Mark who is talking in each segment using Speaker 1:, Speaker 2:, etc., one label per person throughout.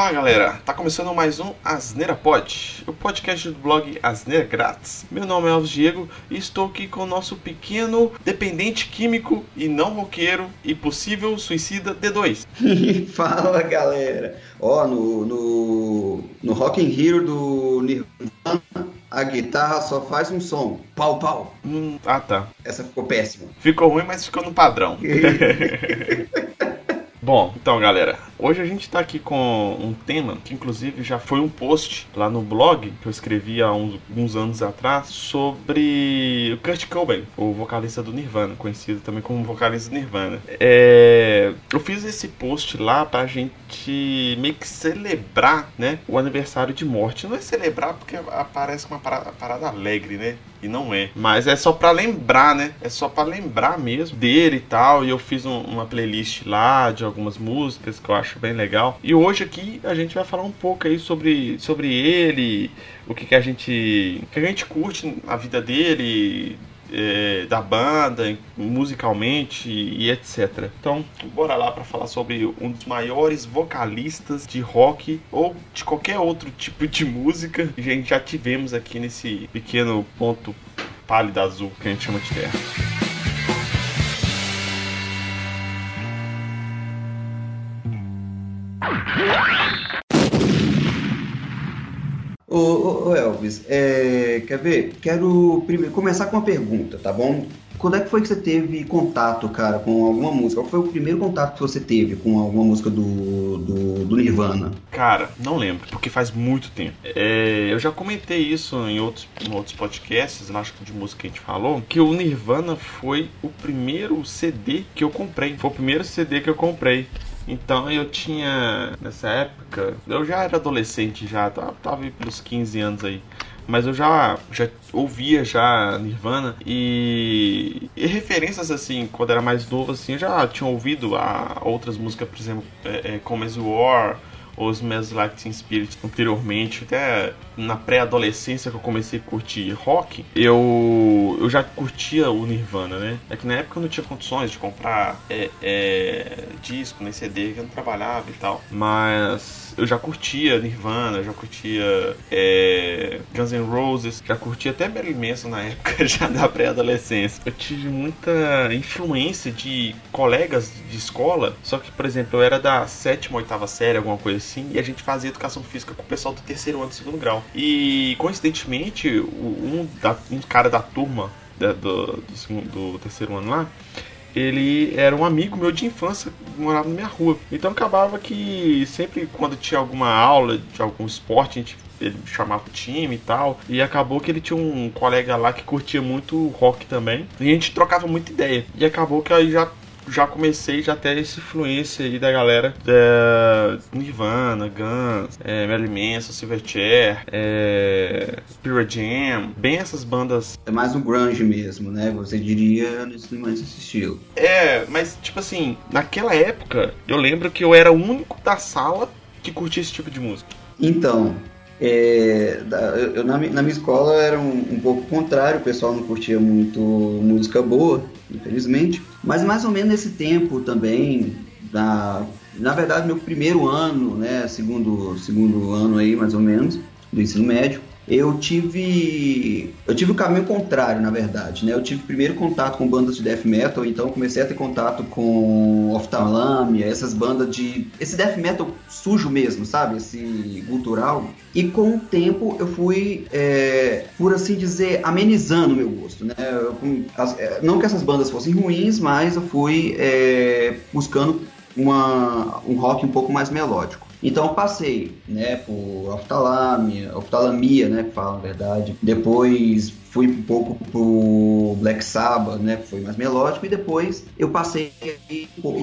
Speaker 1: Fala galera, tá começando mais um Asneira Pod, o podcast do blog Asneira Grátis. Meu nome é Alves Diego e estou aqui com o nosso pequeno dependente químico e não roqueiro e possível suicida D2.
Speaker 2: Fala galera, ó, no, no, no Rock in Rio do Nirvana a guitarra só faz um som. Pau, pau.
Speaker 1: Hum, ah, tá.
Speaker 2: Essa ficou péssima.
Speaker 1: Ficou ruim, mas ficou no padrão. Bom, então galera, hoje a gente está aqui com um tema que inclusive já foi um post lá no blog que eu escrevi há uns, uns anos atrás sobre o Kurt Cobain, o vocalista do Nirvana, conhecido também como vocalista do Nirvana. É, eu fiz esse post lá pra gente meio que celebrar, né, o aniversário de morte. Não é celebrar porque aparece uma parada, parada alegre, né? E não é. Mas é só para lembrar, né? É só para lembrar mesmo dele e tal. E eu fiz um, uma playlist lá de algumas músicas que eu acho bem legal. E hoje aqui a gente vai falar um pouco aí sobre, sobre ele, o que, que a gente. O que a gente curte a vida dele, é, da banda, musicalmente e etc. Então, bora lá para falar sobre um dos maiores vocalistas de rock ou de qualquer outro tipo de música que a gente já tivemos aqui nesse pequeno ponto pálido azul que a gente chama de Terra.
Speaker 2: Elvis, é, quer ver? Quero primeiro começar com uma pergunta, tá bom? Quando é que foi que você teve contato, cara, com alguma música? Qual foi o primeiro contato que você teve com alguma música do, do, do Nirvana?
Speaker 1: Cara, não lembro, porque faz muito tempo. É, eu já comentei isso em outros, em outros podcasts, acho que de música que a gente falou, que o Nirvana foi o primeiro CD que eu comprei. Foi o primeiro CD que eu comprei. Então eu tinha, nessa época, eu já era adolescente já, tava, tava pelos 15 anos aí. Mas eu já, já ouvia já Nirvana e, e referências assim, quando era mais novo assim, eu já tinha ouvido a outras músicas, por exemplo, é, é, Come As War, os Smells Like Teen Spirit anteriormente, até na pré-adolescência que eu comecei a curtir rock, eu, eu já curtia o Nirvana, né? É que na época eu não tinha condições de comprar é, é, disco, nem CD, que eu não trabalhava e tal. Mas eu já curtia Nirvana, já curtia é, Guns N' Roses, já curtia até Marilyn Manson na época já da pré-adolescência. Eu tive muita influência de colegas de escola, só que, por exemplo, eu era da sétima, oitava série, alguma coisa assim, e a gente fazia educação física com o pessoal do terceiro ano do segundo grau. E coincidentemente, um, da, um cara da turma do, do, do terceiro ano lá, ele era um amigo meu de infância, morava na minha rua. Então acabava que sempre quando tinha alguma aula de algum esporte, a gente ele chamava o time e tal. E acabou que ele tinha um colega lá que curtia muito rock também. E a gente trocava muita ideia. E acabou que aí já já comecei já ter essa influência aí da galera da Nirvana, Guns, é, Marilyn Manson, Silverchair, é, Spirit Jam, bem essas bandas.
Speaker 2: É mais um grunge mesmo, né? Você diria nesse mais esse estilo.
Speaker 1: É, mas tipo assim, naquela época eu lembro que eu era o único da sala que curtia esse tipo de música.
Speaker 2: Então, é, eu, na, na, minha escola era um, um, pouco contrário, o pessoal não curtia muito música boa, infelizmente. Mas mais ou menos nesse tempo também, na, na verdade, meu primeiro ano, né, segundo, segundo ano aí, mais ou menos, do ensino médio, eu tive eu tive o caminho contrário, na verdade, né? Eu tive primeiro contato com bandas de death metal, então comecei a ter contato com Oftalmia, essas bandas de esse death metal sujo mesmo, sabe? Esse cultural. E com o tempo eu fui, é, por assim dizer, amenizando o meu gosto, né? Eu, as, é, não que essas bandas fossem ruins, mas eu fui é, buscando uma, um rock um pouco mais melódico. Então passei, né, por oftalamia, oftalamia, né, que fala a verdade. Depois fui um pouco pro Black Sabbath, né, que foi mais melódico, e depois eu passei a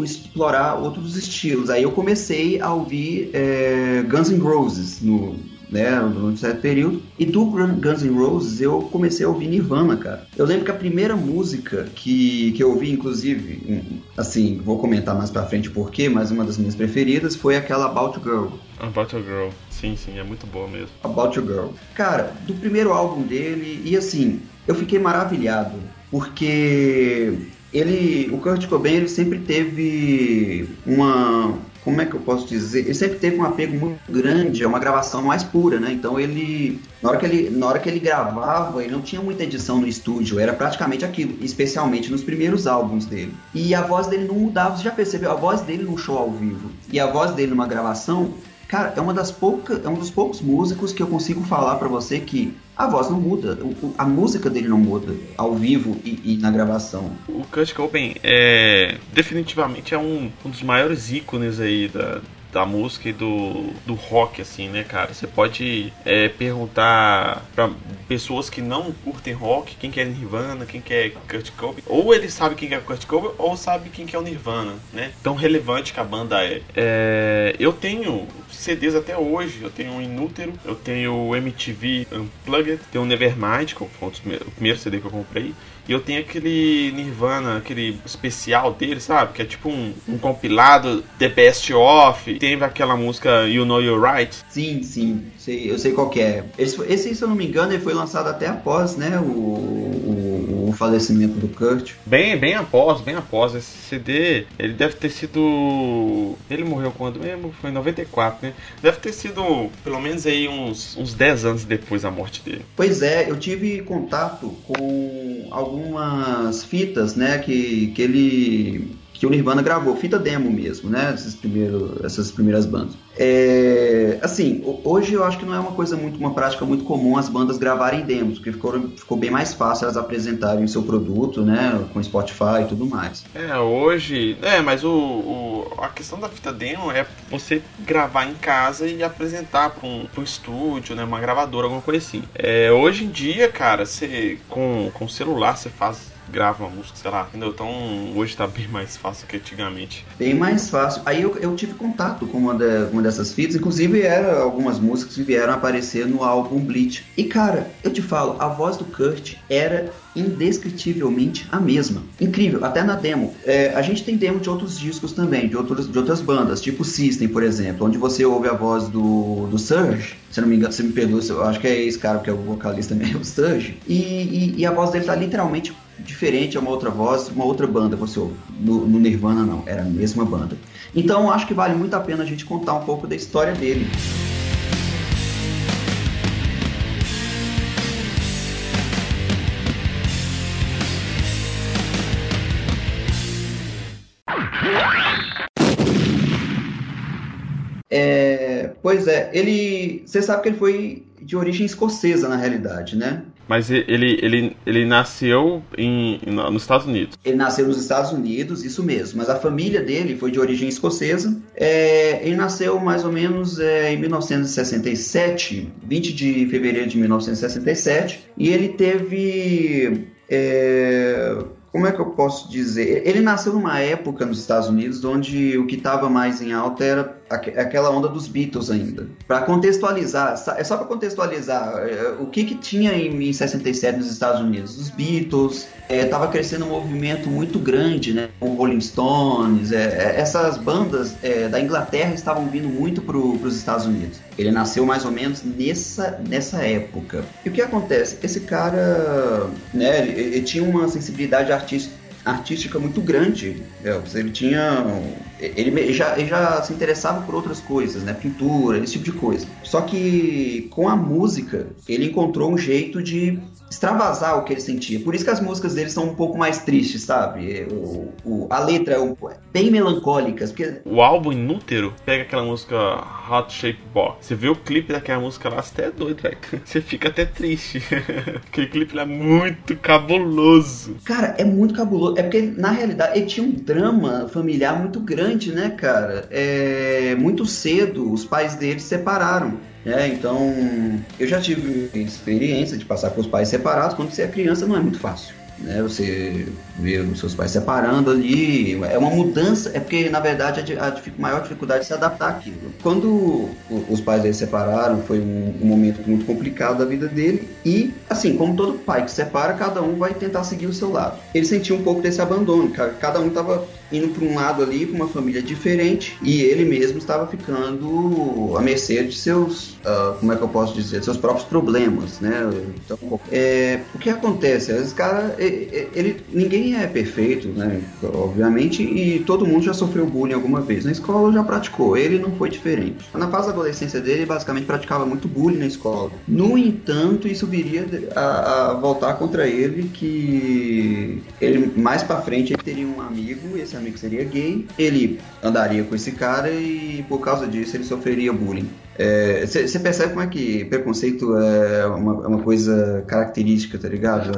Speaker 2: explorar outros estilos. Aí eu comecei a ouvir é, Guns N' Roses no né, durante um certo período. E do Guns N' Roses eu comecei a ouvir Nirvana, cara. Eu lembro que a primeira música que, que eu ouvi, inclusive, assim, vou comentar mais pra frente porquê, mas uma das minhas preferidas foi aquela About Girl.
Speaker 1: About a Girl, sim, sim, é muito boa mesmo.
Speaker 2: About a Girl. Cara, do primeiro álbum dele, e assim, eu fiquei maravilhado, porque ele, o Kurt Cobain, ele sempre teve uma como é que eu posso dizer? Ele sempre teve um apego muito grande a uma gravação mais pura, né? Então ele na hora que ele na hora que ele gravava, ele não tinha muita edição no estúdio, era praticamente aquilo, especialmente nos primeiros álbuns dele. E a voz dele não mudava, você já percebeu? A voz dele num show ao vivo e a voz dele numa gravação Cara, é uma das poucas, é um dos poucos músicos que eu consigo falar para você que a voz não muda, a música dele não muda ao vivo e, e na gravação.
Speaker 1: O Kurt Cobain é definitivamente é um, um dos maiores ícones aí da, da música e do, do rock, assim, né, cara? Você pode é, perguntar para pessoas que não curtem rock quem que é Nirvana, quem que é Kurt Cobain. Ou ele sabe quem que é Kurt Cobain, ou sabe quem que é o Nirvana, né? Tão relevante que a banda é. é eu tenho CDs até hoje. Eu tenho o Inútero, eu tenho o MTV Unplugged, tenho o Nevermind, que foi o primeiro CD que eu comprei. E eu tenho aquele Nirvana, aquele especial dele, sabe? Que é tipo um, um compilado The Best Of. Teve aquela música You Know You're Right.
Speaker 2: Sim, sim. Sei, eu sei qual é. Esse, esse, se eu não me engano, ele foi lançado até após, né? O, o, o falecimento do Kurt.
Speaker 1: Bem, bem após, bem após. Esse CD, ele deve ter sido. Ele morreu quando mesmo? Foi em 94, né? Deve ter sido pelo menos aí uns, uns 10 anos depois da morte dele.
Speaker 2: Pois é, eu tive contato com algumas fitas, né, que, que ele que o Nirvana gravou, fita demo mesmo, né? Esses primeiros, essas primeiras bandas. É, assim, hoje eu acho que não é uma coisa muito, uma prática muito comum as bandas gravarem demos, porque ficou, ficou bem mais fácil elas apresentarem o seu produto, né? Com Spotify e tudo mais.
Speaker 1: É, hoje. É, mas o, o a questão da fita demo é você gravar em casa e apresentar para um, um estúdio, né? Uma gravadora, alguma coisa assim. É, hoje em dia, cara, você com, com celular você faz grava uma música, sei lá, entendeu? Então hoje tá bem mais fácil que antigamente.
Speaker 2: Bem mais fácil. Aí eu, eu tive contato com uma, de, uma dessas fitas, inclusive era algumas músicas que vieram aparecer no álbum Bleach. E cara, eu te falo, a voz do Kurt era indescritivelmente a mesma. Incrível, até na demo. É, a gente tem demo de outros discos também, de, outros, de outras bandas, tipo System, por exemplo, onde você ouve a voz do, do Surge, se não me engano, se me perdoa, eu acho que é esse cara que é o vocalista mesmo, o Surge, e, e, e a voz dele tá literalmente diferente, é uma outra voz, uma outra banda, você ouve. No, no Nirvana não, era a mesma banda. Então acho que vale muito a pena a gente contar um pouco da história dele. É, pois é, ele. Você sabe que ele foi de origem escocesa na realidade, né?
Speaker 1: Mas ele, ele, ele nasceu em, nos Estados Unidos.
Speaker 2: Ele nasceu nos Estados Unidos, isso mesmo. Mas a família dele foi de origem escocesa. É, ele nasceu mais ou menos é, em 1967, 20 de fevereiro de 1967. E ele teve. É, como é que eu posso dizer? Ele nasceu numa época nos Estados Unidos onde o que estava mais em alta era aquela onda dos Beatles ainda. Para contextualizar, é só para contextualizar é, o que, que tinha em 67 nos Estados Unidos. Os Beatles, estava é, crescendo um movimento muito grande, né? Com Rolling Stones, é, é essas bandas é, da Inglaterra estavam vindo muito para os Estados Unidos. Ele nasceu mais ou menos nessa, nessa época. E o que acontece? Esse cara, né? Ele, ele tinha uma sensibilidade artística artística muito grande. Ele tinha. Ele já, ele já se interessava por outras coisas, né? Pintura, esse tipo de coisa. Só que com a música, ele encontrou um jeito de extravasar o que ele sentia. Por isso que as músicas dele são um pouco mais tristes, sabe? O, o, a letra é um, bem melancólicas. Porque...
Speaker 1: O álbum Inútero pega aquela música Hot Shape Box. Você vê o clipe daquela música lá, você até é doido, velho. Você fica até triste. Aquele clipe é muito cabuloso.
Speaker 2: Cara, é muito cabuloso. É porque, na realidade, ele tinha um drama familiar muito grande, né, cara? É... Muito cedo, os pais dele se separaram. É, então, eu já tive experiência de passar com os pais separados. Quando você é criança, não é muito fácil. Né? Você vê os seus pais separando ali, é uma mudança, é porque na verdade a, a maior dificuldade é se adaptar àquilo. Quando os pais dele separaram, foi um, um, momento muito complicado da vida dele. E, assim, como todo pai que separa, cada um vai tentar seguir o seu lado. Ele sentiu um pouco desse abandono, cada um estava indo para um lado ali, para uma família diferente, e ele mesmo estava ficando à mercê de seus, uh, como é que eu posso dizer, seus próprios problemas, né? Então, é, o que acontece? Esse cara, ele, ninguém é perfeito, né? Obviamente, e todo mundo já sofreu bullying alguma vez. Na escola já praticou, ele não foi diferente. Na fase da adolescência dele, basicamente praticava muito bullying na escola. No entanto, isso viria a, a voltar contra ele, que ele mais para frente ele teria um amigo, esse amigo seria gay, ele andaria com esse cara e por causa disso ele sofreria bullying. Você é, percebe como é que preconceito é uma, é uma, coisa característica, tá ligado?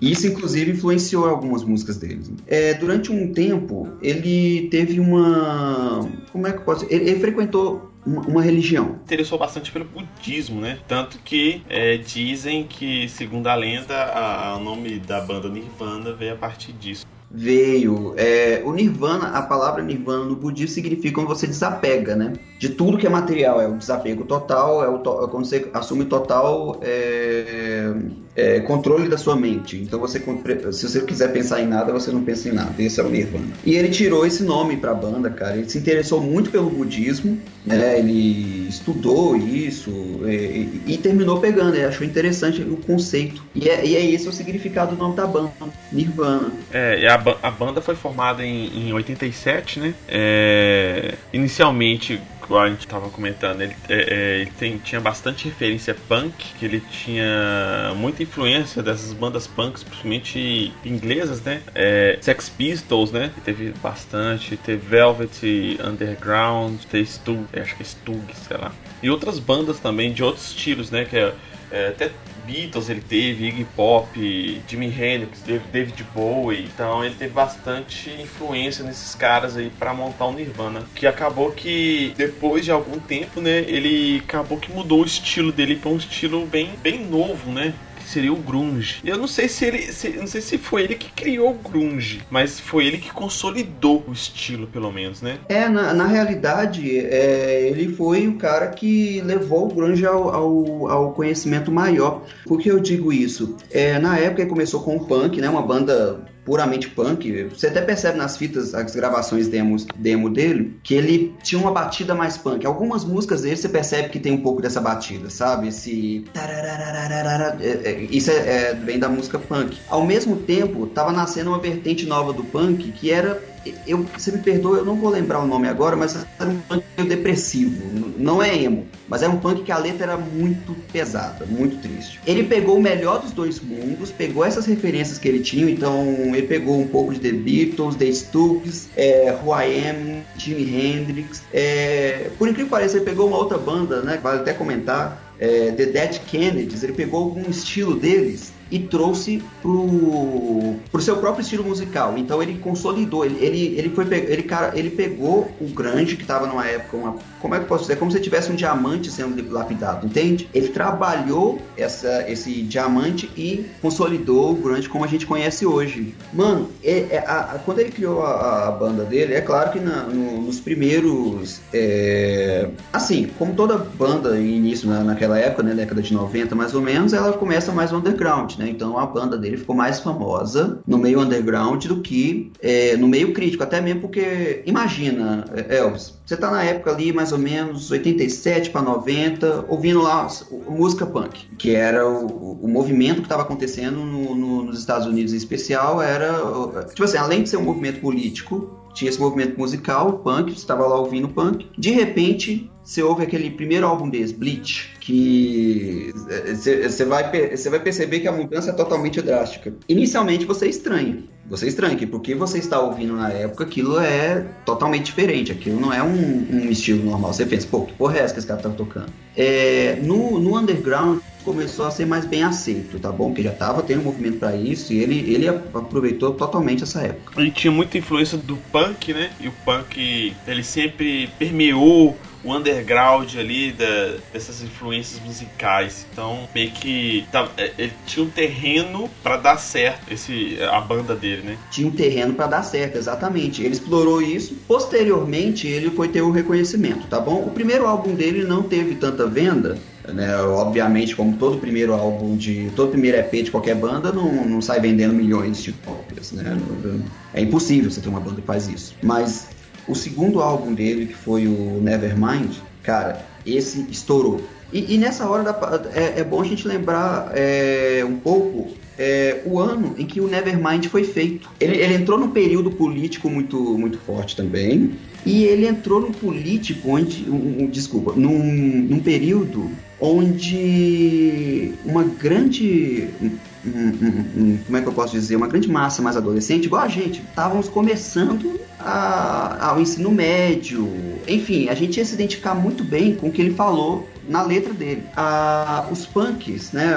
Speaker 2: Isso, inclusive, influenciou algumas músicas dele. É, durante um tempo, ele teve uma. Como é que pode ser? Ele, ele frequentou uma, uma, religião.
Speaker 1: Interessou bastante pelo budismo, né? Tanto que é, dizem que, segundo a lenda, o nome da banda Nirvana veio a partir disso
Speaker 2: veio. É, o nirvana, a palavra nirvana no budismo significa quando você desapega, né? De tudo que é material. É o desapego total, é, o to, é quando você assume total é, é, controle da sua mente. Então você, se você quiser pensar em nada, você não pensa em nada. Esse é o nirvana. E ele tirou esse nome pra banda, cara. Ele se interessou muito pelo budismo, né? Ele estudou isso e, e, e terminou pegando. Ele achou interessante o conceito. E é, e é esse o significado do nome da banda, Nirvana.
Speaker 1: É, a a, banda foi formada em, em 87, né? É, inicialmente, igual a gente estava comentando, ele, é, é, ele tem, tinha bastante referência punk, que ele tinha muita influência dessas bandas punks, principalmente inglesas, né? É, Sex Pistols, né? Teve bastante, teve Velvet Underground, teve Stug, acho que é Stug, sei lá. E outras bandas também de outros estilos, né? Que é, é até Beatles ele teve, Iggy Pop, Jimi Hendrix, David Bowie, então ele teve bastante influência nesses caras aí para montar o Nirvana, que acabou que depois de algum tempo, né, ele acabou que mudou o estilo dele para um estilo bem, bem novo, né? Seria o grunge. Eu não sei se ele, se, não sei se foi ele que criou o grunge, mas foi ele que consolidou o estilo, pelo menos, né?
Speaker 2: É, na, na realidade, é, ele foi o cara que levou o grunge ao, ao, ao conhecimento maior. Por que eu digo isso? É, na época ele começou com o punk, né? Uma banda puramente punk. Você até percebe nas fitas, as gravações demos, demo dele, que ele tinha uma batida mais punk. Algumas músicas dele você percebe que tem um pouco dessa batida, sabe? Esse. Isso é, é, vem da música punk. Ao mesmo tempo, tava nascendo uma vertente nova do punk que era eu, você me perdoa, eu não vou lembrar o nome agora, mas era um punk depressivo. Não é emo, mas era um punk que a letra era muito pesada, muito triste. Ele pegou o melhor dos dois mundos, pegou essas referências que ele tinha, então ele pegou um pouco de The Beatles, The Stooges, é, Who I Am, Jimi Hendrix. É, por incrível que pareça, ele pegou uma outra banda, né, vale até comentar, é, The Dead Kennedys, ele pegou algum estilo deles e trouxe pro, pro seu próprio estilo musical. Então ele consolidou, ele, ele, ele foi ele, cara, ele pegou o grande que estava numa época, uma, como é que eu posso dizer, como se tivesse um diamante sendo lapidado, entende? Ele trabalhou essa, esse diamante e consolidou o grande como a gente conhece hoje. Mano, é, é, a, a, quando ele criou a, a, banda dele, é claro que na, no, nos primeiros, é, assim, como toda banda início na, naquela época, né, década de 90 mais ou menos, ela começa mais underground né? Então a banda dele ficou mais famosa no meio underground do que é, no meio crítico, até mesmo porque, imagina, é, Elvis, você tá na época ali mais ou menos 87 para 90, ouvindo lá música punk, que era o, o movimento que estava acontecendo no, no, nos Estados Unidos em especial, era, tipo assim, além de ser um movimento político, tinha esse movimento musical, punk, você estava lá ouvindo punk, de repente você ouve aquele primeiro álbum deles, Bleach, que você vai, vai perceber que a mudança é totalmente drástica. Inicialmente você é estranha. Você é estranha, porque você está ouvindo na época, aquilo é totalmente diferente. Aquilo não é um, um estilo normal. Você pensa, pô, que porra é essa que esse cara tá tocando? É, no, no underground começou a ser mais bem aceito, tá bom? Porque já tava tendo movimento para isso e ele, ele aproveitou totalmente essa época.
Speaker 1: Ele tinha muita influência do punk, né? E o punk, ele sempre permeou o underground ali da, dessas influências musicais. Então, meio que tá, é, ele tinha um terreno para dar certo esse a banda dele, né?
Speaker 2: Tinha um terreno para dar certo, exatamente. Ele explorou isso. Posteriormente, ele foi ter o reconhecimento, tá bom? O primeiro álbum dele não teve tanta venda, né? Obviamente, como todo primeiro álbum de. todo primeiro EP de qualquer banda, não, não sai vendendo milhões de cópias. Né? É impossível você ter uma banda que faz isso. Mas o segundo álbum dele, que foi o Nevermind, cara, esse estourou. E, e nessa hora da, é, é, bom a gente lembrar é, um pouco é, o ano em que o Nevermind foi feito. Ele, ele, entrou num período político muito, muito forte também. E ele entrou num político onde. Um, um, desculpa, num, num período onde uma grande como é que eu posso dizer, uma grande massa mais adolescente, igual a gente, estávamos começando a, ao ensino médio, enfim, a gente ia se identificar muito bem com o que ele falou na letra dele. Ah, os punks, né,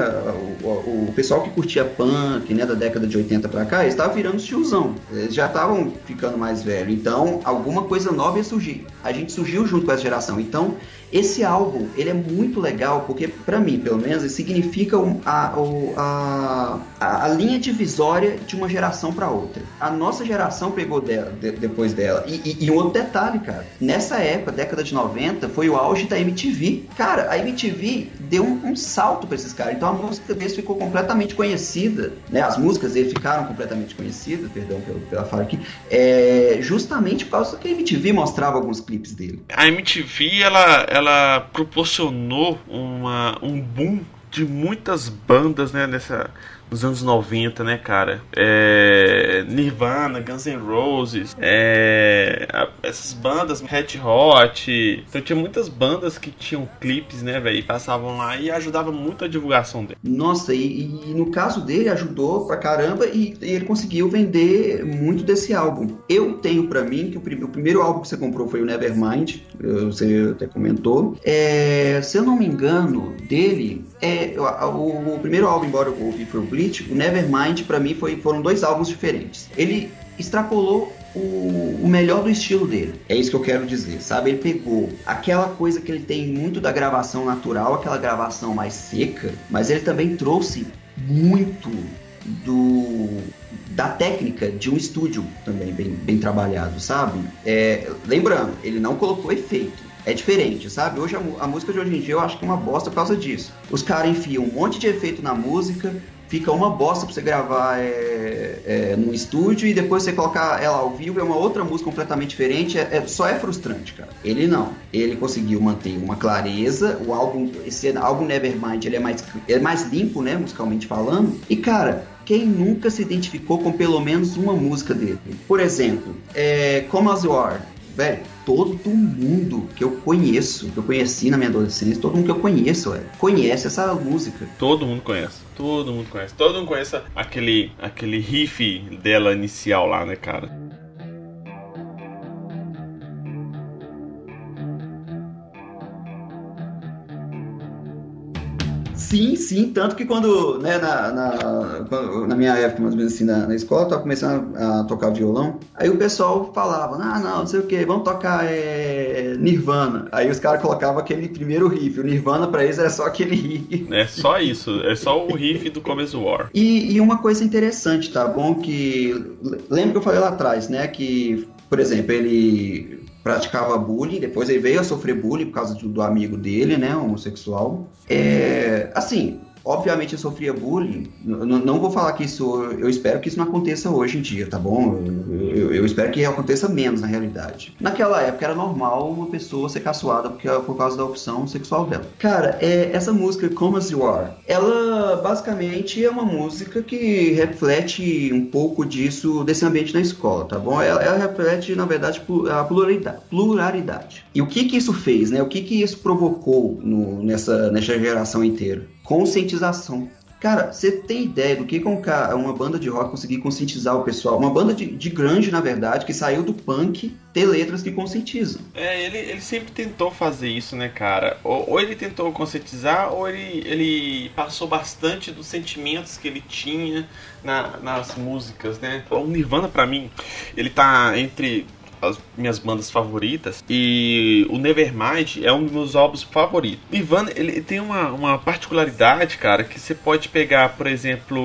Speaker 2: o, o, pessoal que curtia punk, né, da década de 80 para cá, estava virando tiozão, eles já estavam ficando mais velhos, então alguma coisa nova ia surgir. A gente surgiu junto com essa geração, então esse álbum, ele é muito legal porque, para mim, pelo menos, ele significa a, a, a, a linha divisória de uma geração para outra. A nossa geração pegou dela, de, depois dela. E, e, e, um outro detalhe, cara. Nessa época, década de 90, foi o auge da MTV. Cara, a MTV deu um, um salto para esses caras. Então a música deles ficou completamente conhecida. Né? As músicas deles ficaram completamente conhecidas, perdão pela, pela fala aqui, é, justamente por causa que a MTV mostrava alguns clipes dele.
Speaker 1: A MTV, ela, ela ela proporcionou uma, um boom de muitas bandas né, nessa, nos anos 90, né, cara? É, Nirvana, Guns N' Roses, é, essas bandas, Red Hot. Então tinha muitas bandas que tinham clipes, né, velho? E passavam lá e ajudava muito a divulgação dele.
Speaker 2: Nossa, e, e no caso dele ajudou pra caramba e, e, ele conseguiu vender muito desse álbum. Eu tenho para mim que o, o, primeiro álbum que você comprou foi o Nevermind, você até comentou. É, se eu não me engano, dele, é, o, o primeiro álbum, embora eu ouvi foi o Nevermind para mim foi, foram dois álbuns diferentes. Ele extrapolou o, o, melhor do estilo dele. É isso que eu quero dizer, sabe? Ele pegou aquela coisa que ele tem muito da gravação natural, aquela gravação mais seca, mas ele também trouxe muito do da técnica de um estúdio também bem, bem trabalhado, sabe? É, lembrando, ele não colocou efeito é diferente, sabe? Hoje a, a, música de hoje em dia eu acho que é uma bosta por causa disso. Os caras enfiam um monte de efeito na música, fica uma bosta pra você gravar é, é, no estúdio e depois você colocar ela ao vivo é uma outra música completamente diferente. É, é, só é frustrante, cara. Ele não. Ele conseguiu manter uma clareza. O álbum, esse álbum Nevermind, ele é mais, é mais limpo, né, musicalmente falando. E cara, quem nunca se identificou com pelo menos uma música dele? Por exemplo, é, Come As You Are velho, todo mundo que eu conheço, que eu conheci na minha adolescência, todo mundo que eu conheço, velho, conhece essa música.
Speaker 1: Todo mundo conhece. Todo mundo conhece. Todo mundo conhece aquele, aquele riff dela inicial lá, né, cara?
Speaker 2: Sim, sim, tanto que quando, né, na, na, na minha época, mais ou menos assim, na, na escola, eu tava começando a, tocar violão, aí o pessoal falava, ah, não, não sei o que, vamos tocar é, Nirvana. Aí os caras colocavam aquele primeiro riff, o Nirvana pra eles era só aquele riff.
Speaker 1: É só isso, é só o riff do Começo War.
Speaker 2: E, e uma coisa interessante, tá bom, que, lembra que eu falei lá atrás, né, que, por exemplo, ele praticava bullying, depois ele veio a sofrer bullying por causa do, do amigo dele, né, homossexual. É, assim, Obviamente eu sofria bullying. Não, vou falar que isso. Eu espero que isso não aconteça hoje em dia, tá bom? Eu, eu, eu, espero que aconteça menos na realidade. Naquela época era normal uma pessoa ser caçoada porque, por causa da opção sexual dela. Cara, é, essa música Come As You Are, ela basicamente é uma música que reflete um pouco disso, desse ambiente na escola, tá bom? Ela, ela reflete, na verdade, a pluralidade, pluralidade. E o que que isso fez, né? O que que isso provocou no, nessa, nessa geração inteira? Conscientização. Cara, você tem ideia do que uma banda de rock conseguir conscientizar o pessoal? Uma banda de, de na verdade, que saiu do punk, ter letras que conscientizam.
Speaker 1: É, ele, ele sempre tentou fazer isso, né, cara? Ou, ou ele tentou conscientizar, ou ele, ele passou bastante dos sentimentos que ele tinha na, nas músicas, né? O Nirvana, para mim, ele tá entre as minhas bandas favoritas e o Nevermind é um dos meus álbuns favoritos. O Nirvana, ele tem uma, uma particularidade, cara, que você pode pegar, por exemplo,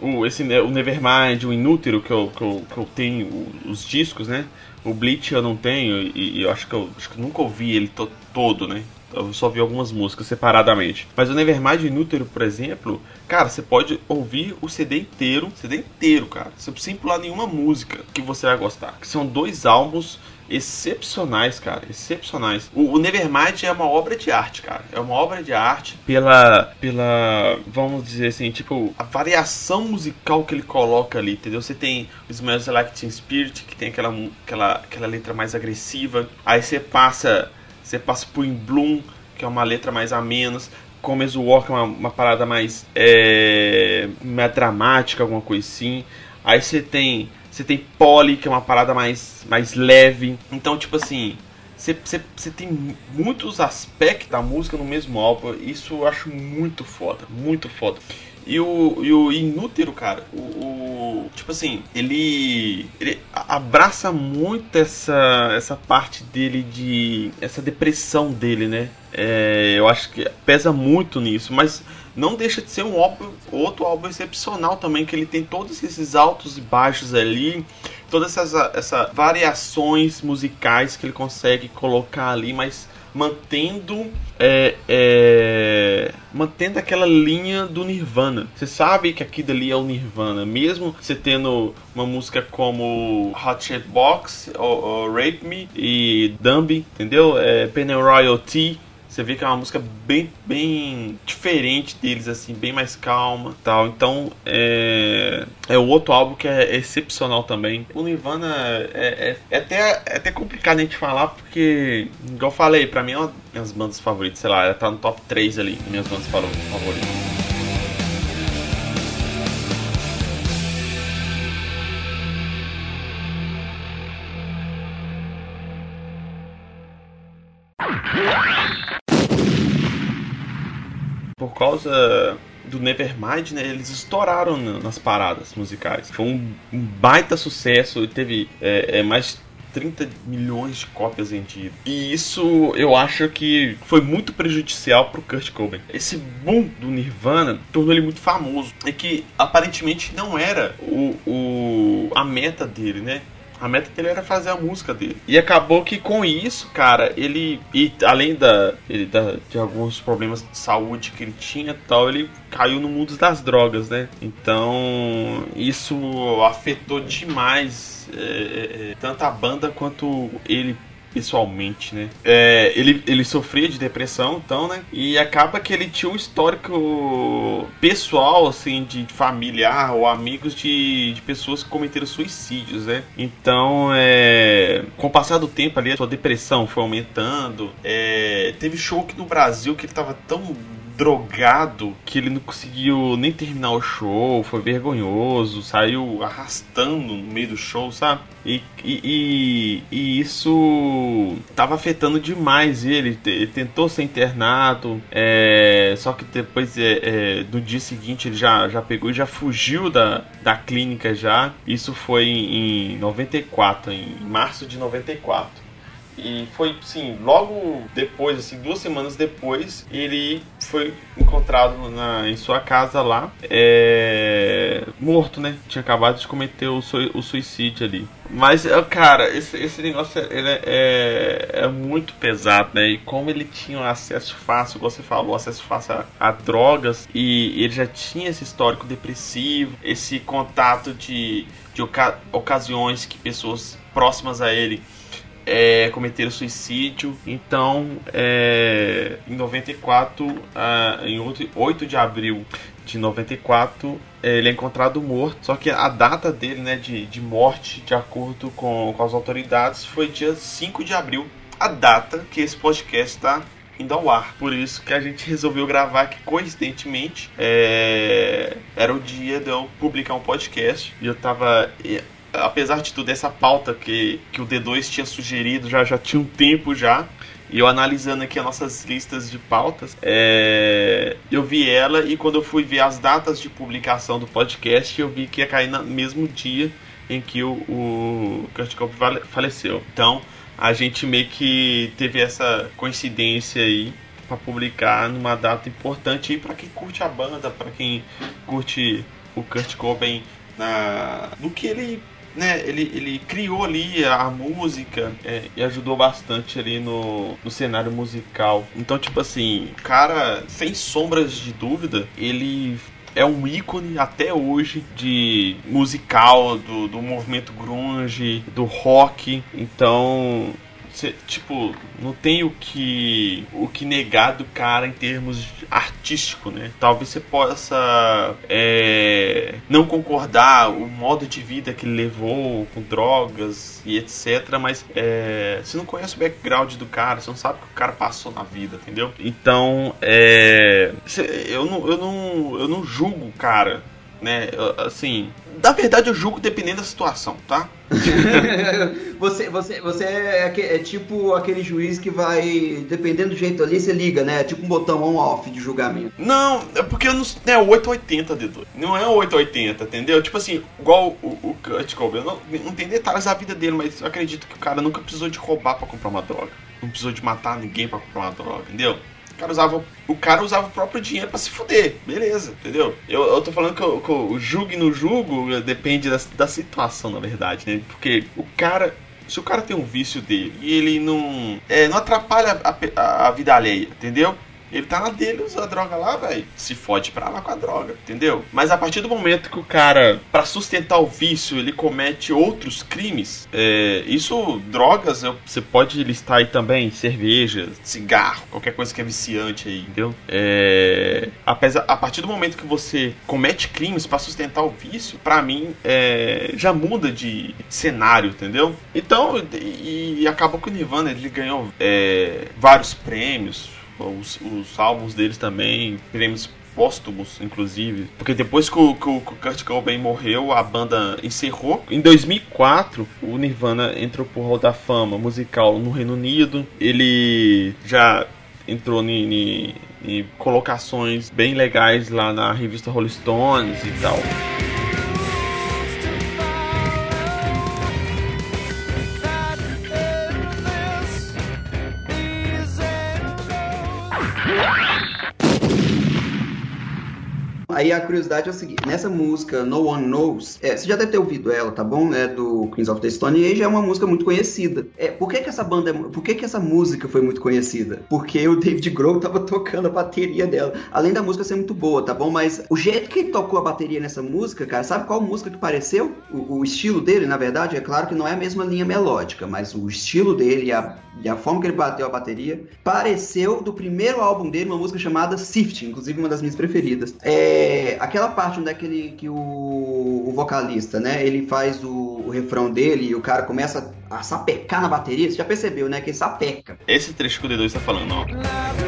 Speaker 1: o, esse, o Nevermind, o Inútero, que eu, que eu, que eu tenho os discos, né? O Bleach eu não tenho e, e eu acho que eu acho que nunca ouvi ele to, todo, né? Eu só vi algumas músicas separadamente. Mas o Nevermind Inútero, por exemplo, cara, você pode ouvir o CD inteiro, CD inteiro, cara. Precisa pular nenhuma música que você vai gostar. Que são dois álbuns excepcionais, cara, excepcionais. O, o, Nevermind é uma obra de arte, cara. É uma obra de arte pela, pela, vamos dizer assim, tipo a variação musical que ele coloca ali, entendeu? Você tem o Smells Like Teen Spirit, que tem aquela, aquela, aquela letra mais agressiva. Aí você passa você passa por In Bloom, que é uma letra mais a menos. Comes Walk é uma, uma parada mais, é, mais dramática, alguma coisa assim. Aí você tem você tem Polly, que é uma parada mais, mais leve. Então, tipo assim, você, você, você tem muitos aspectos da música no mesmo álbum. Isso eu acho muito foda, muito foda. E o, e o Inútero, cara, o, o, Tipo assim, ele. Ele abraça muito essa, essa parte dele de. Essa depressão dele, né? É, eu acho que pesa muito nisso, mas não deixa de ser um outro álbum excepcional também, que ele tem todos esses altos e baixos ali, todas essas, essas variações musicais que ele consegue colocar ali, mas mantendo é, é, mantendo aquela linha do Nirvana. Você sabe que aquilo ali é o Nirvana, mesmo você tendo uma música como Hot Shit Box ou, ou Rape Me e Dumby, entendeu? É, Penny Royalty você vê que é uma música bem, bem diferente deles, assim, bem mais calma tal. Então é, é o outro álbum que é excepcional também. O Nirvana é, é, é até, é até complicado a gente falar, porque, igual eu falei, pra mim é uma das minhas bandas favoritas, sei lá, ela tá no top 3 ali, minhas bandas favoritas. Causa do Nevermind, né, eles estouraram nas paradas musicais. Foi um, baita sucesso, teve é, é, mais 30 milhões de cópias vendidas. E isso eu acho que foi muito prejudicial pro Kurt Cobain. Esse boom do Nirvana tornou ele muito famoso. É que aparentemente não era o, o a meta dele, né? A meta dele era fazer a música dele. E acabou que com isso, cara, ele. E além da, ele, da, de alguns problemas de saúde que ele tinha tal, ele caiu no mundo das drogas, né? Então isso afetou demais é, é, é tanto a banda quanto ele pessoalmente, né? É, ele, ele sofria de depressão, então, né? E acaba que ele tinha um histórico pessoal, assim, de familiar ou amigos de, de pessoas que cometeram suicídios, né? Então, é, com o passar do tempo ali, a sua depressão foi aumentando. É, teve show aqui no Brasil que ele tava tão drogado que ele não conseguiu nem terminar o show, foi vergonhoso, saiu arrastando no meio do show, sabe? E, e, e, isso tava afetando demais ele. Ele tentou ser internado, é, só que depois, é, é, no dia seguinte, ele já, já pegou e já fugiu da, da clínica já. Isso foi em, em 94, em março de 94. E foi, sim, logo depois, assim, duas semanas depois, ele foi encontrado na, em sua casa lá, é, morto, né? Tinha acabado de cometer o, o suicídio ali. Mas, é, cara, esse, esse negócio ele é, é, muito pesado, né? E como ele tinha acesso fácil, como você falou, acesso fácil a, a drogas, e ele já tinha esse histórico depressivo, esse contato de, de oca ocasiões que pessoas próximas a ele é, cometeram suicídio. Então, é, em 94, ah, em 8 de abril de 94, é, ele é encontrado morto. Só que a data dele né, de, de morte, de acordo com, com as autoridades, foi dia 5 de abril. A data que esse podcast está indo ao ar. Por isso que a gente resolveu gravar que coincidentemente é, era o dia de eu publicar um podcast. E eu tava apesar de tudo, essa pauta que, que o D2 tinha sugerido já, já tinha um tempo já. E eu analisando aqui as nossas listas de pautas, é... eu vi ela e quando eu fui ver as datas de publicação do podcast, eu vi que ia cair no mesmo dia em que o, o Kurt Cobain faleceu. Então a gente meio que teve essa coincidência aí para publicar numa data importante aí para quem curte a banda, para quem curte o Kurt Cobain na no que ele né, ele, ele criou ali a música é, e ajudou bastante ali no, no cenário musical. Então, tipo assim, cara, sem sombras de dúvida, ele é um ícone até hoje de musical do, do movimento grunge, do rock. Então, Cê, tipo, não tem o que o que negar do cara em termos artístico, né? Talvez você possa é, não concordar o modo de vida que ele levou com drogas e etc, mas é, você não conhece o background do cara, você não sabe o que o cara passou na vida, entendeu? Então, é, cê, eu, não, eu, não, eu não julgo o cara né? Assim, na verdade eu julgo dependendo da situação, tá?
Speaker 2: você, você, você é, é, tipo aquele juiz que vai, dependendo do jeito ali, você liga, né? É tipo um botão on-off de julgamento.
Speaker 1: Não, é porque eu não, é 880, Dedo. Não é 880, entendeu? Tipo assim, igual o, o Kurt Cobain, não, não tem detalhes da vida dele, mas eu acredito que o cara nunca precisou de roubar para comprar uma droga. Não precisou de matar ninguém para comprar uma droga, entendeu? O cara usava, o cara usava o próprio dinheiro para se fuder. Beleza, entendeu? Eu, eu tô falando que, eu, que o julgo e no julgo depende da, da situação, na verdade, né? Porque o cara se o cara tem um vício dele e ele não é, não atrapalha a, a, a, vida alheia, entendeu? Ele tá na dele, usa a droga lá, velho. Se fode pra lá com a droga, entendeu? Mas a partir do momento que o cara, para sustentar o vício, ele comete outros crimes, é, isso, drogas, você pode listar aí também, cerveja, cigarro, qualquer coisa que é viciante aí, entendeu? É, apesar, a partir do momento que você comete crimes para sustentar o vício, para mim, é, já muda de cenário, entendeu? Então, e, e acabou que o Nirvana ele ganhou é, vários prêmios, os, os álbuns deles também, prêmios póstumos, inclusive. Porque depois que o, que o Kurt Cobain morreu, a banda encerrou. Em 2004, o Nirvana entrou pro Hall da Fama musical no Reino Unido. Ele já entrou em, em colocações bem legais lá na revista Rolling Stones e tal.
Speaker 2: Aí a curiosidade é o seguinte: nessa música No One Knows, é, você já deve ter ouvido ela, tá bom? É do Queens of the Stone Age, é uma música muito conhecida. É, por que, que essa banda, por que, que essa música foi muito conhecida? Porque o David Grohl tava tocando a bateria dela. Além da música ser muito boa, tá bom? Mas o jeito que ele tocou a bateria nessa música, cara, sabe qual música que pareceu? O, o estilo dele, na verdade, é claro que não é a mesma linha melódica, mas o estilo dele e a, e a forma que ele bateu a bateria pareceu do primeiro álbum dele, uma música chamada Sift, inclusive uma das minhas preferidas. É é, aquela parte onde é que, ele, que o, o vocalista, né, ele faz o, o, refrão dele e o cara começa a sapecar na bateria, você já percebeu, né, que ele sapeca.
Speaker 1: Esse trecho que o D2 está falando, ó.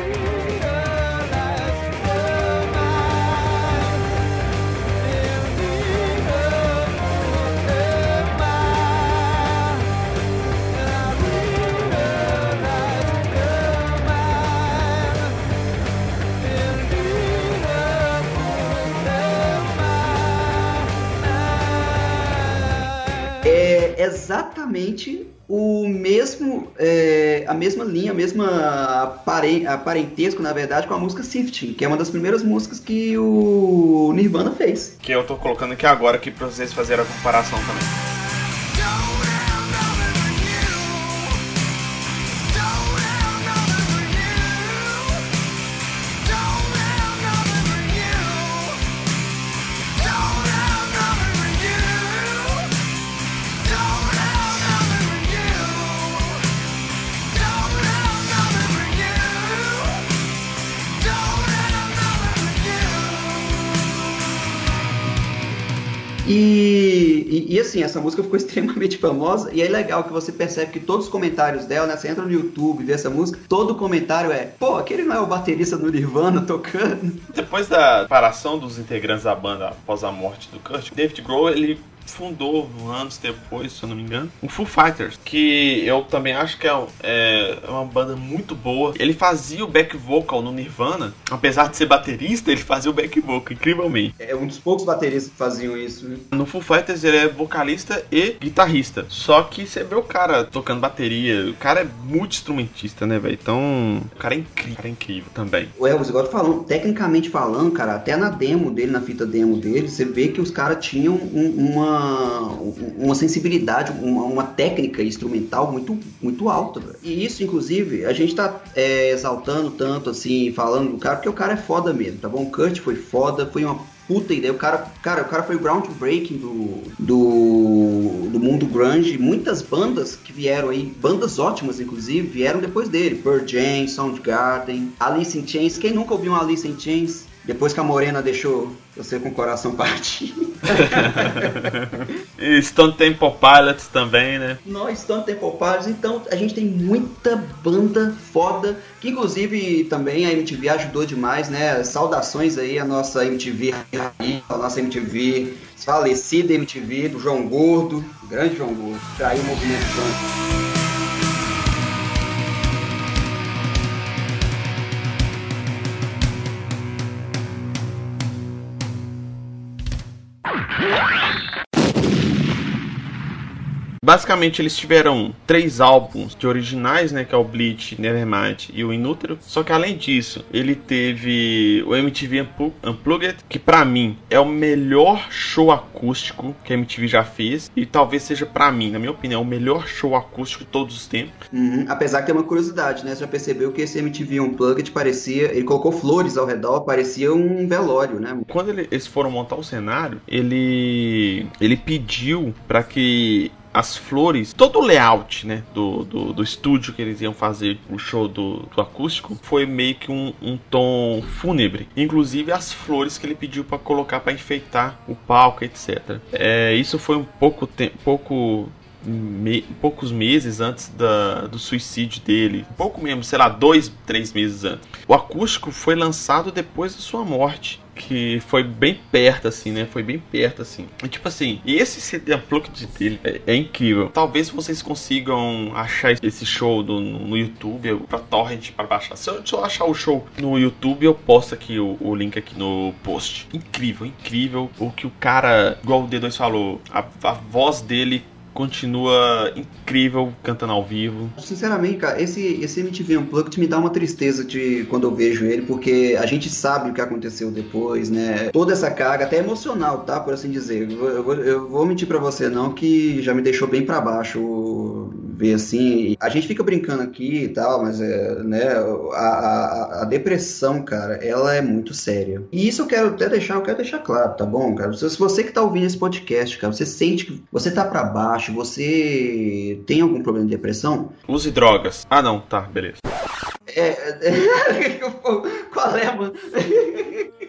Speaker 2: Exatamente o mesmo, é, a mesma linha, a mesma parentesco, na verdade, com a música Sifting, que é uma das primeiras músicas que o Nirvana fez.
Speaker 1: Que eu tô colocando aqui agora aqui pra vocês fazerem a comparação também.
Speaker 2: E, e, e, assim, essa música ficou extremamente famosa e é legal que você percebe que todos os comentários dela, né? Você entra no YouTube e vê essa música, todo comentário é, pô, aquele não é o baterista do Nirvana tocando.
Speaker 1: Depois da separação dos integrantes da banda após a morte do Kurt, David Grohl, ele fundou anos depois, se eu não me engano, o Foo Fighters, que eu também acho que é, é, uma banda muito boa. Ele fazia o back vocal no Nirvana, apesar de ser baterista, ele fazia o back vocal, incrivelmente.
Speaker 2: É um dos poucos bateristas que faziam isso, né?
Speaker 1: No Foo Fighters ele é vocalista e guitarrista. Só que você vê o cara tocando bateria, o cara é muito instrumentista, né, velho? Então, o cara é incrível, cara é incrível também.
Speaker 2: O Elvis, agora falando, tecnicamente falando, cara, até na demo dele, na fita demo dele, você vê que os caras tinham um, uma, uma sensibilidade, uma, uma, técnica instrumental muito, muito alta. Véio. E isso, inclusive, a gente tá é, exaltando tanto, assim, falando do cara, porque o cara é foda mesmo, tá bom? O Kurt foi foda, foi uma puta ideia. O cara, cara, o cara foi o groundbreaking do, do, do mundo grunge. Muitas bandas que vieram aí, bandas ótimas inclusive, vieram depois dele. Pearl Jam, Soundgarden, Alice in Chains. Quem nunca ouviu uma Alice in Chains? Depois que a Morena deixou você com o coração partido.
Speaker 1: e Stone Temple Pilots também, né?
Speaker 2: Nós, Stone Temple Pilots. Então, a gente tem muita banda foda, que inclusive também a MTV ajudou demais, né? Saudações aí à nossa MTV, a nossa MTV, falecida MTV, do João Gordo, grande João Gordo, traiu o movimento
Speaker 1: Basicamente, eles tiveram três álbuns de originais, né? Que é o Bleach, Nevermind e o Inútero. Só que além disso, ele teve o MTV Unplugged, que para mim é o melhor show acústico que a MTV já fez. E talvez seja para mim, na minha opinião, o melhor show acústico de todos os tempos.
Speaker 2: Uhum. Apesar que tem uma curiosidade, né? Você já percebeu que esse MTV Unplugged parecia. Ele colocou flores ao redor, parecia um velório, né?
Speaker 1: Quando eles foram montar o cenário, ele. ele pediu para que as flores, todo o layout, né, do, do, do, estúdio que eles iam fazer o show do, do acústico foi meio que um, um, tom fúnebre. Inclusive as flores que ele pediu para colocar para enfeitar o palco, etc. É, isso foi um pouco tempo, pouco me, poucos meses antes da, do suicídio dele, pouco mesmo, sei lá, dois, três meses antes. O acústico foi lançado depois da sua morte que foi bem perto, assim, né? Foi bem perto, assim. E, tipo assim, e esse CD Unplugged dele é, é, incrível. Talvez vocês consigam achar esse show do, no, no YouTube, pra torrent, para baixar. Se eu, se eu, achar o show no YouTube, eu posto aqui o, o, link aqui no post. Incrível, incrível. O que o cara, igual o D2 falou, a, a voz dele continua incrível cantando ao vivo.
Speaker 2: Sinceramente, cara, esse, esse MTV Unplugged me dá uma tristeza de quando eu vejo ele, porque a gente sabe o que aconteceu depois, né? Toda essa carga, até emocional, tá? Por assim dizer. Eu, eu, eu vou mentir para você não, que já me deixou bem para baixo ver assim. A gente fica brincando aqui e tal, mas é, né, a, a, a, depressão, cara, ela é muito séria. E isso eu quero até deixar, eu quero deixar claro, tá bom, cara? Se você que tá ouvindo esse podcast, cara, você sente que você tá para baixo, você tem algum problema de depressão?
Speaker 1: Use drogas. Ah, não, tá, beleza.
Speaker 2: É, é, qual é, mano?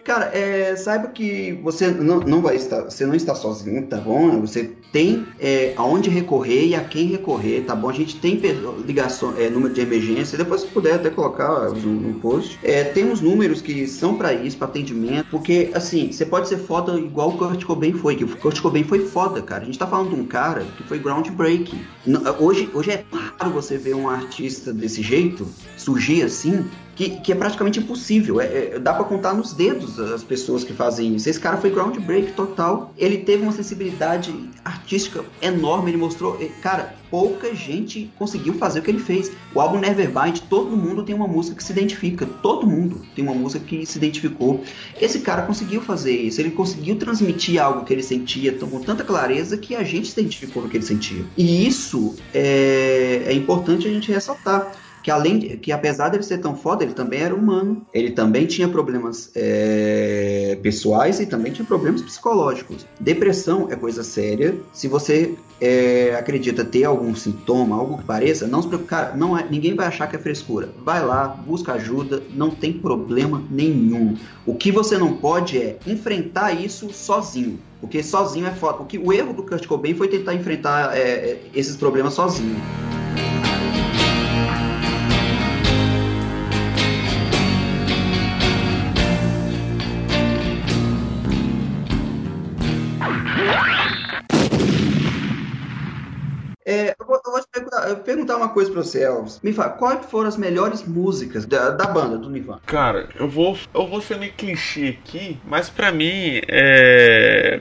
Speaker 2: Cara, é, saiba que você não, não vai estar, você não está sozinho, tá bom? Você tem é, aonde recorrer e a quem recorrer, tá bom? A gente tem ligação, é, número de emergência, depois se puder até colocar no, no post. É, tem uns números que são para isso, para atendimento, porque assim, você pode ser foda igual o Kurt Cobain foi, que o Kurt Cobain foi foda, cara. A gente tá falando de um cara que foi groundbreaking. Hoje, hoje é raro você ver um artista desse jeito surgir assim que, que é praticamente impossível. É, é dá para contar nos dedos as pessoas que fazem isso. Esse cara foi groundbreak total. Ele teve uma sensibilidade artística enorme. Ele mostrou. Cara, pouca gente conseguiu fazer o que ele fez. O álbum Nevermind, todo mundo tem uma música que se identifica. Todo mundo tem uma música que se identificou. Esse cara conseguiu fazer isso. Ele conseguiu transmitir algo que ele sentia com tanta clareza que a gente se identificou no que ele sentia. E isso é, é importante a gente ressaltar que além de, que apesar dele ser tão foda, ele também era humano. Ele também tinha problemas é, pessoais e também tinha problemas psicológicos. Depressão é coisa séria. Se você é, acredita ter algum sintoma, algo que pareça, não se preocupe, cara, não é, ninguém vai achar que é frescura. Vai lá, busca ajuda, não tem problema nenhum. O que você não pode é enfrentar isso sozinho. Porque sozinho é foda. O, que, o erro do Kurt Cobain foi tentar enfrentar é, é esses problemas sozinho. Perguntar, uma coisa pra você, Elvis. Me fala, quais foram as melhores músicas da, da banda, do Nirvana?
Speaker 1: Cara, eu vou, eu vou ser meio clichê aqui, mas pra mim, é.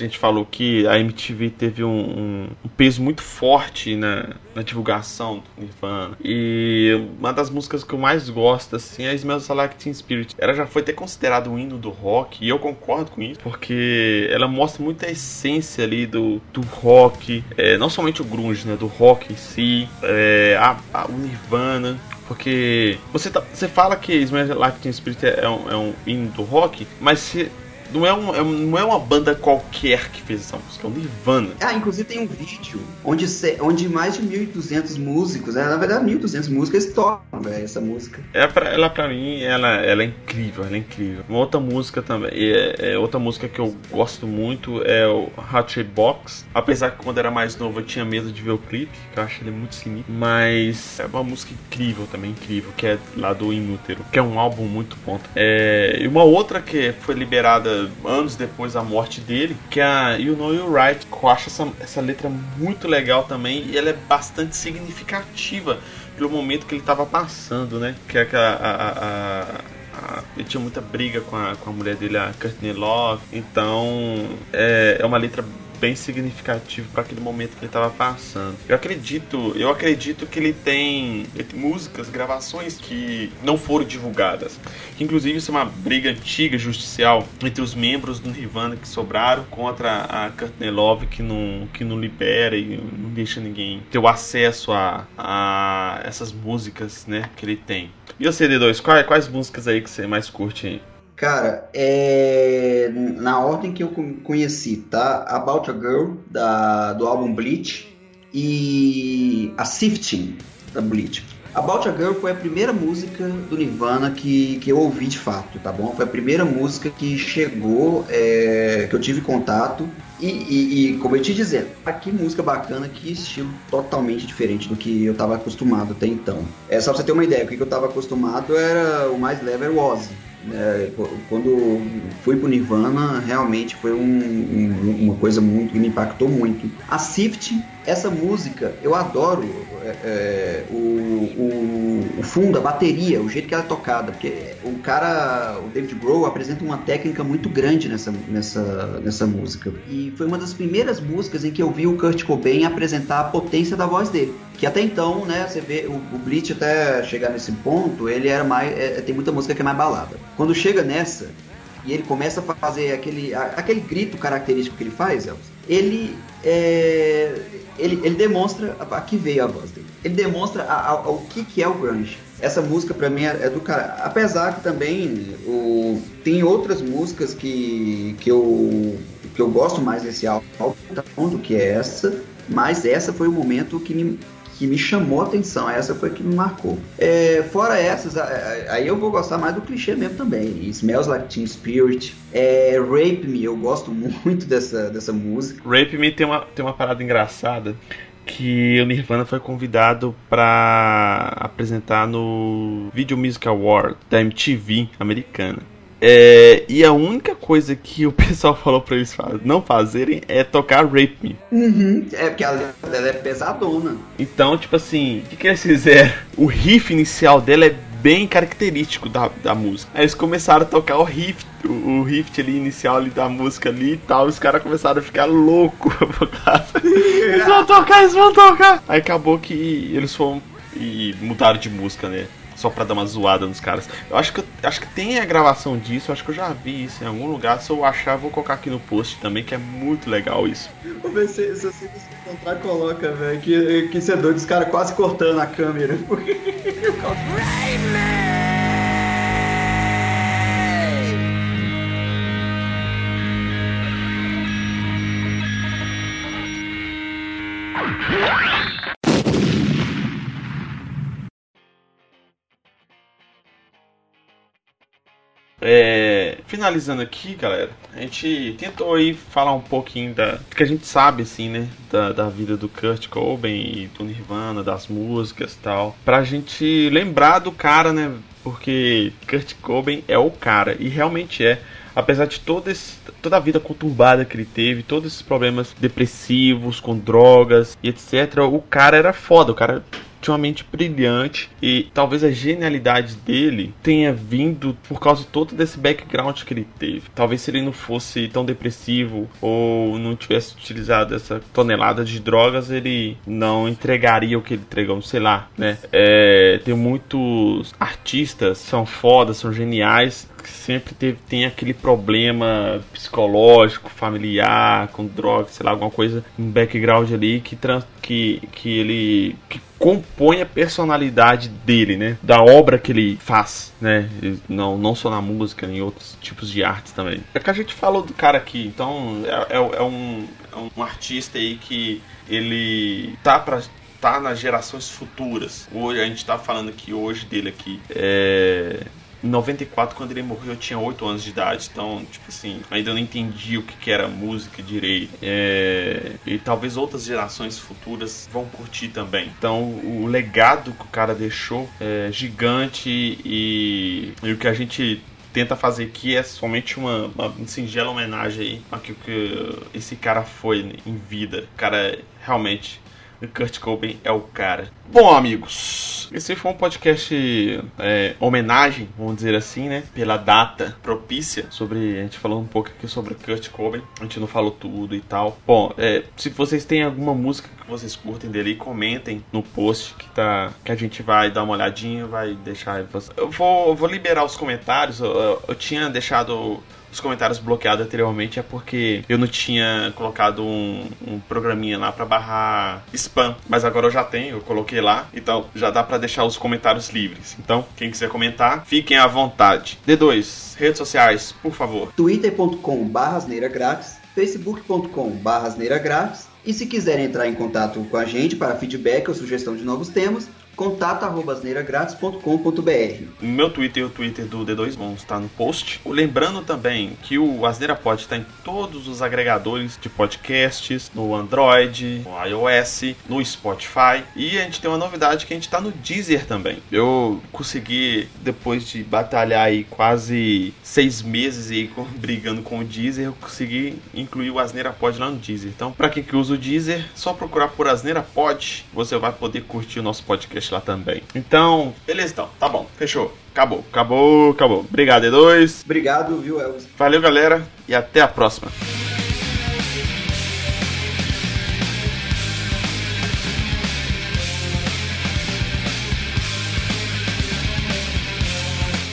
Speaker 1: Gente falou que a MTV teve um, um, um peso muito forte na, na, divulgação do Nirvana. E uma das músicas que eu mais gosto, assim, é Smells Like Teen Spirit. Ela já foi até considerada um hino do rock, e eu concordo com isso, porque ela mostra muita essência ali do, do rock, é, não somente o grunge, né, do rock em si, é, a, a, o Nirvana, porque você, tá, você fala que Smells Like Teen Spirit é um, é um hino do rock, mas se não é, um, é não é uma banda qualquer que fez essa música, é um Nirvana.
Speaker 2: Ah, inclusive tem um vídeo onde, onde mais de 1.200 músicos, né, na verdade 1.200 músicas tocam véio, essa música.
Speaker 1: É pra, ela pra mim, ela, ela é incrível, ela é incrível. Uma outra música também, é, é outra música que eu gosto muito é o Shape Box. Apesar que quando era mais novo eu tinha medo de ver o clipe, que eu acho ele muito sinistro. Mas é uma música incrível também, incrível, que é lá do Inútero, que é um álbum muito bom. É, e uma outra que foi liberada anos depois da morte dele, que é a You Know You're Right. Eu acho essa, essa letra muito legal também e ela é bastante significativa pelo momento que ele estava passando, né? Que é a, a, a, a, ele tinha muita briga com a, com a mulher dele, a Courtney Love. Então é, é uma letra bem significativo para aquele momento que ele estava passando. Eu acredito, eu acredito que ele tem, ele tem, músicas, gravações que não foram divulgadas. Inclusive isso é uma briga antiga judicial entre os membros do Nirvana que sobraram contra a Courtney Love que não que não libera e não deixa ninguém ter o acesso a, a essas músicas, né, que ele tem. E o CD2, quais, quais músicas aí que você mais curte aí?
Speaker 2: Cara, é... na ordem que eu conheci, tá? About a Girl, da... do álbum Bleach, e a Sifting, da Bleach. About a Girl foi a primeira música do Nirvana que, que eu ouvi de fato, tá bom? Foi a primeira música que chegou, é... que eu tive contato. E, e, e, como eu te dizer, ah, que música bacana, que estilo totalmente diferente do que eu estava acostumado até então. É só pra você ter uma ideia, o que eu estava acostumado era o mais leve era o Ozzy. É, quando fui pro Nirvana, realmente foi um, um, uma coisa muito que me impactou muito. A Sift, essa música, eu adoro é, é, o, o, o, fundo, a bateria, o jeito que ela é tocada, porque o cara, o David Grohl, apresenta uma técnica muito grande nessa, nessa, nessa música. E foi uma das primeiras músicas em que eu vi o Kurt Cobain apresentar a potência da voz dele. Que até então, né, você vê, o, o Bleach até chegar nesse ponto, ele era mais. É, tem muita música que é mais balada. Quando chega nessa, e ele começa a fazer aquele, aquele grito característico que ele faz, ele, é, ele, ele demonstra a, que veio a voz dele. Ele demonstra a, a, o que, que é o grunge. Essa música para mim é, é, do cara. Apesar que também o, tem outras músicas que, que, eu, que eu gosto mais desse álbum do que essa, mas essa foi o momento que me, que me chamou a atenção. Essa foi que me marcou. É, fora essas, aí eu vou gostar mais do clichê mesmo também. Smells Like Teen Spirit. É, Rape Me, eu gosto muito dessa, dessa música.
Speaker 1: Rape Me tem uma, tem uma parada engraçada que o Nirvana foi convidado para apresentar no Video Music Award da MTV americana. É, e a única coisa que o pessoal falou pra eles não fazerem é tocar Rape Me.
Speaker 2: Uhum, é porque a letra dela é pesadona.
Speaker 1: Então, tipo assim, o que, que eles fizeram? O riff inicial dela é bem característico da, da música. Aí eles começaram a tocar o riff, o, o riff ali inicial ali da música ali e tal. Os caras começaram a ficar loucos Eles vão tocar, eles vão tocar. Aí acabou que eles foram e mudaram de música, né? Só pra dar uma zoada nos caras. Eu acho que, acho que tem a gravação disso, acho que eu já vi isso em algum lugar. Se eu achar, vou colocar aqui no post também, que é muito legal isso.
Speaker 2: Vou ver se, se, você encontrar, coloca, velho. Que, que isso é doido, os caras quase cortando a câmera. Porque...
Speaker 1: É, finalizando aqui, galera, a gente tentou aí falar um pouquinho da do que a gente sabe, assim, né, da, da vida do Kurt Cobain e do Nirvana, das músicas tal, pra gente lembrar do cara, né, porque Kurt Cobain é o cara, e realmente é. apesar de todo esse, toda a vida conturbada que ele teve, todos esses problemas depressivos, com drogas e etc., o cara era foda, o cara tinha uma mente brilhante e talvez a genialidade dele tenha vindo por causa todo desse background que ele teve. Talvez se ele não fosse tão depressivo ou não tivesse utilizado essa tonelada de drogas, ele não entregaria o que ele entregou, sei lá, né? É, tem muitos artistas, são fodas, são geniais, sempre teve, tem aquele problema psicológico, familiar, com drogas, sei lá, alguma coisa, um background ali que, trans, que, que ele que compõe a personalidade dele, né? Da obra que ele faz, né? Não, não só na música, em outros tipos de artes também. É que a gente falou do cara aqui, então é, é, é um, é um artista aí que ele tá para tá nas gerações futuras. Hoje a gente tá falando aqui hoje dele aqui. É, em 94, quando ele morreu, eu tinha 8 anos de idade. Então, tipo assim, ainda não entendi o que, que era música direito. É... E talvez outras gerações futuras vão curtir também. Então, o legado que o cara deixou é gigante e, e o que a gente tenta fazer aqui é somente uma, uma singela homenagem aí a que, que esse cara foi em vida. O cara realmente o Kurt Cobain é o cara. Bom, amigos, esse foi um podcast é, homenagem, vamos dizer assim, né? Pela data propícia. Sobre. A gente falou um pouco aqui sobre Kurt Cobain. A gente não falou tudo e tal. Bom, é, se vocês têm alguma música que vocês curtem dele, comentem no post que tá. Que a gente vai dar uma olhadinha, vai deixar. Eu vou, eu vou liberar os comentários. eu, eu, eu tinha deixado os comentários bloqueados anteriormente é porque eu não tinha colocado um, um programinha lá para barrar spam, mas agora eu já tenho, eu coloquei lá, então já dá para deixar os comentários livres. Então, quem quiser comentar, fiquem à vontade. D2, redes sociais, por favor.
Speaker 2: twitter.com/grátis, facebook.com/grátis e se quiserem entrar em contato com a gente para feedback ou sugestão de novos temas, contato@asneiragratis.com.br.
Speaker 1: Meu Twitter e o Twitter do D2 vão estar no post. Lembrando também que o Asneira Pod está em todos os agregadores de podcasts, no Android, no iOS, no Spotify. E a gente tem uma novidade que a gente está no Deezer também. Eu consegui, depois de batalhar aí quase seis meses aí brigando com o Deezer, eu consegui incluir o Asneira Pod lá no Deezer. Então, para quem que usa o Deezer, só procurar por Asneira Pod, você vai poder curtir o nosso podcast lá também. Então, beleza então, tá bom, fechou. Acabou, acabou, acabou. Obrigado, E2.
Speaker 2: Obrigado, viu, Elvis?
Speaker 1: Valeu, galera, e até a próxima.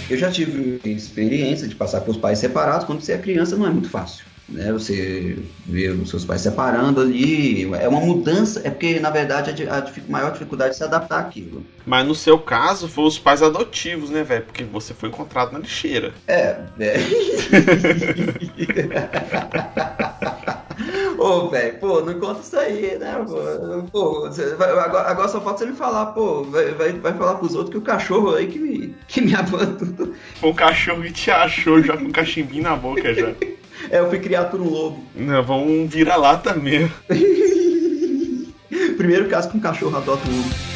Speaker 2: Eu já tive experiência de passar por pais separados. Quando você é criança, não é muito fácil. Né? Você vê os seus pais separando ali. É uma mudança. É porque, na verdade, a, a maior dificuldade é se adaptar àquilo.
Speaker 1: Mas no seu caso, foi os pais adotivos, né, velho? Porque você foi encontrado na lixeira.
Speaker 2: É, é. Ô, velho, pô, não conta isso aí, né? Pô, vai, agora, agora, só falta você me falar, pô, vai, vai, vai falar pros outros que o cachorro aí que me, que me abandonou.
Speaker 1: O cachorro que te achou já com um cachimbinho na boca já.
Speaker 2: É, eu fui criado por um lobo.
Speaker 1: Não, vamos virar lata mesmo.
Speaker 2: Primeiro caso que um cachorro adota um lobo.